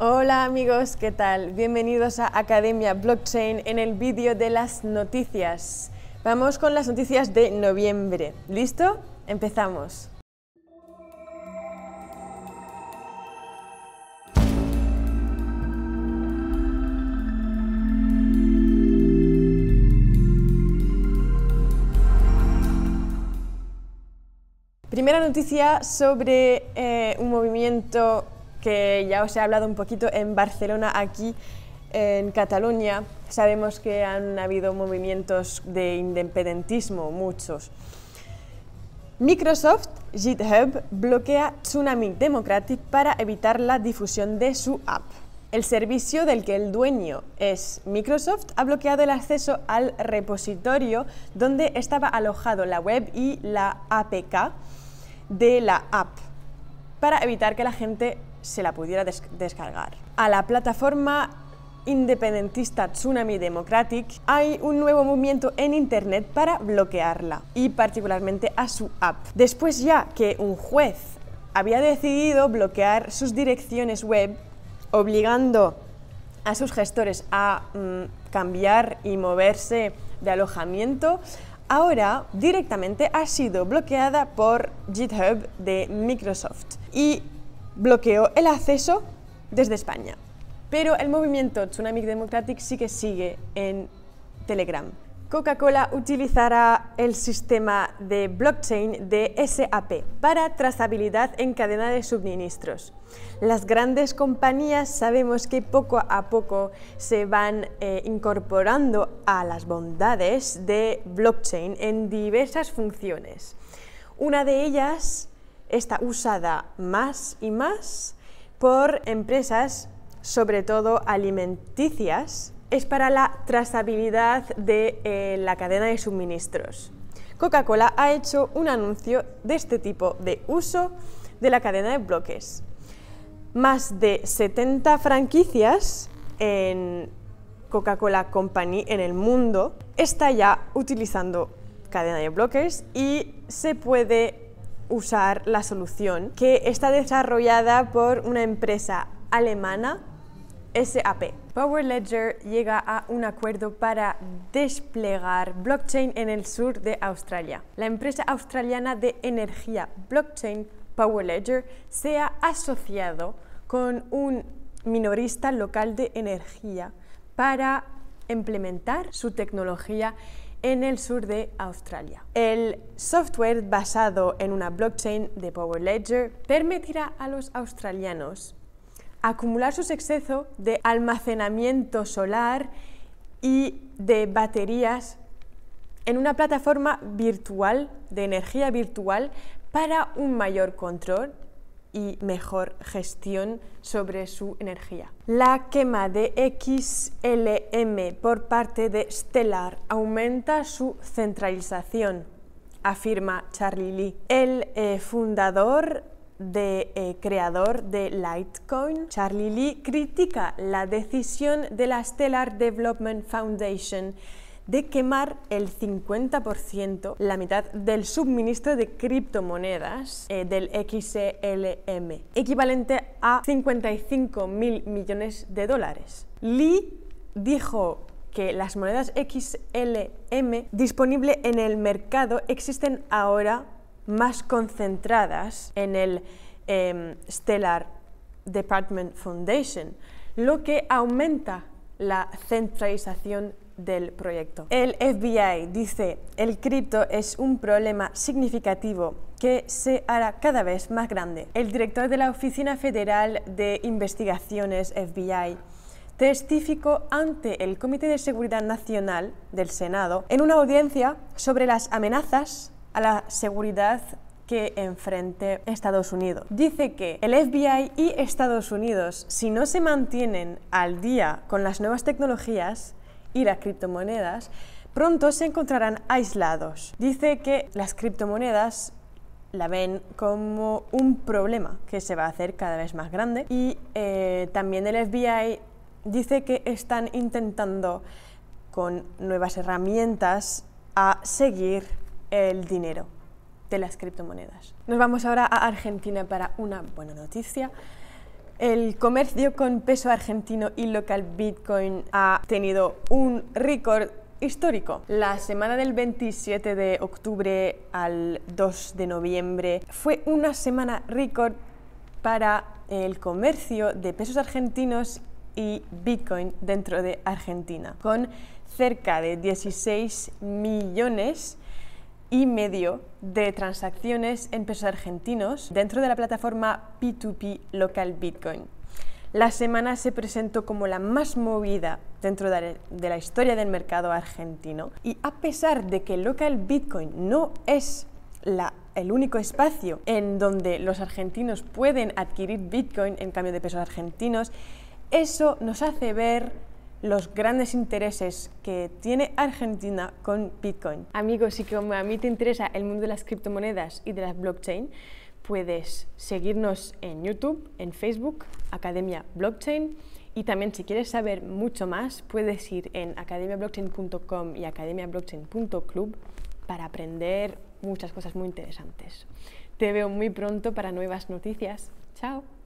Hola amigos, ¿qué tal? Bienvenidos a Academia Blockchain en el vídeo de las noticias. Vamos con las noticias de noviembre. ¿Listo? Empezamos. Primera noticia sobre eh, un movimiento que ya os he hablado un poquito en Barcelona, aquí en Cataluña. Sabemos que han habido movimientos de independentismo, muchos. Microsoft GitHub bloquea Tsunami Democratic para evitar la difusión de su app. El servicio del que el dueño es Microsoft ha bloqueado el acceso al repositorio donde estaba alojado la web y la APK de la app para evitar que la gente se la pudiera descargar. A la plataforma independentista Tsunami Democratic hay un nuevo movimiento en Internet para bloquearla y particularmente a su app. Después ya que un juez había decidido bloquear sus direcciones web obligando a sus gestores a mm, cambiar y moverse de alojamiento, ahora directamente ha sido bloqueada por GitHub de Microsoft y bloqueó el acceso desde España. Pero el movimiento Tsunami Democratic sí que sigue en Telegram. Coca-Cola utilizará el sistema de blockchain de SAP para trazabilidad en cadena de suministros. Las grandes compañías sabemos que poco a poco se van eh, incorporando a las bondades de blockchain en diversas funciones. Una de ellas está usada más y más por empresas, sobre todo alimenticias, es para la trazabilidad de eh, la cadena de suministros. Coca-Cola ha hecho un anuncio de este tipo de uso de la cadena de bloques. Más de 70 franquicias en Coca-Cola Company en el mundo está ya utilizando cadena de bloques y se puede usar la solución que está desarrollada por una empresa alemana, SAP. Power Ledger llega a un acuerdo para desplegar blockchain en el sur de Australia. La empresa australiana de energía blockchain Power Ledger se ha asociado con un minorista local de energía para implementar su tecnología en el sur de Australia. El software basado en una blockchain de Power Ledger permitirá a los australianos acumular su exceso de almacenamiento solar y de baterías en una plataforma virtual de energía virtual para un mayor control y mejor gestión sobre su energía. La quema de XLM por parte de Stellar aumenta su centralización, afirma Charlie Lee. El eh, fundador de eh, creador de Litecoin, Charlie Lee critica la decisión de la Stellar Development Foundation de quemar el 50%, la mitad del suministro de criptomonedas eh, del XLM, equivalente a 55 mil millones de dólares. Lee dijo que las monedas XLM disponibles en el mercado existen ahora más concentradas en el em, Stellar Department Foundation, lo que aumenta la centralización del proyecto. El FBI dice, el cripto es un problema significativo que se hará cada vez más grande. El director de la Oficina Federal de Investigaciones FBI testificó ante el Comité de Seguridad Nacional del Senado en una audiencia sobre las amenazas a la seguridad que enfrente Estados Unidos. Dice que el FBI y Estados Unidos, si no se mantienen al día con las nuevas tecnologías, y las criptomonedas, pronto se encontrarán aislados. Dice que las criptomonedas la ven como un problema que se va a hacer cada vez más grande y eh, también el FBI dice que están intentando con nuevas herramientas a seguir el dinero de las criptomonedas. Nos vamos ahora a Argentina para una buena noticia. El comercio con peso argentino y local Bitcoin ha tenido un récord histórico. La semana del 27 de octubre al 2 de noviembre fue una semana récord para el comercio de pesos argentinos y Bitcoin dentro de Argentina, con cerca de 16 millones y medio de transacciones en pesos argentinos dentro de la plataforma P2P Local Bitcoin. La semana se presentó como la más movida dentro de la historia del mercado argentino y a pesar de que Local Bitcoin no es el único espacio en donde los argentinos pueden adquirir Bitcoin en cambio de pesos argentinos, eso nos hace ver los grandes intereses que tiene Argentina con Bitcoin. Amigos, si como a mí te interesa el mundo de las criptomonedas y de las blockchain, puedes seguirnos en YouTube, en Facebook, Academia Blockchain. Y también si quieres saber mucho más, puedes ir en academiablockchain.com y academiablockchain.club para aprender muchas cosas muy interesantes. Te veo muy pronto para nuevas noticias. Chao.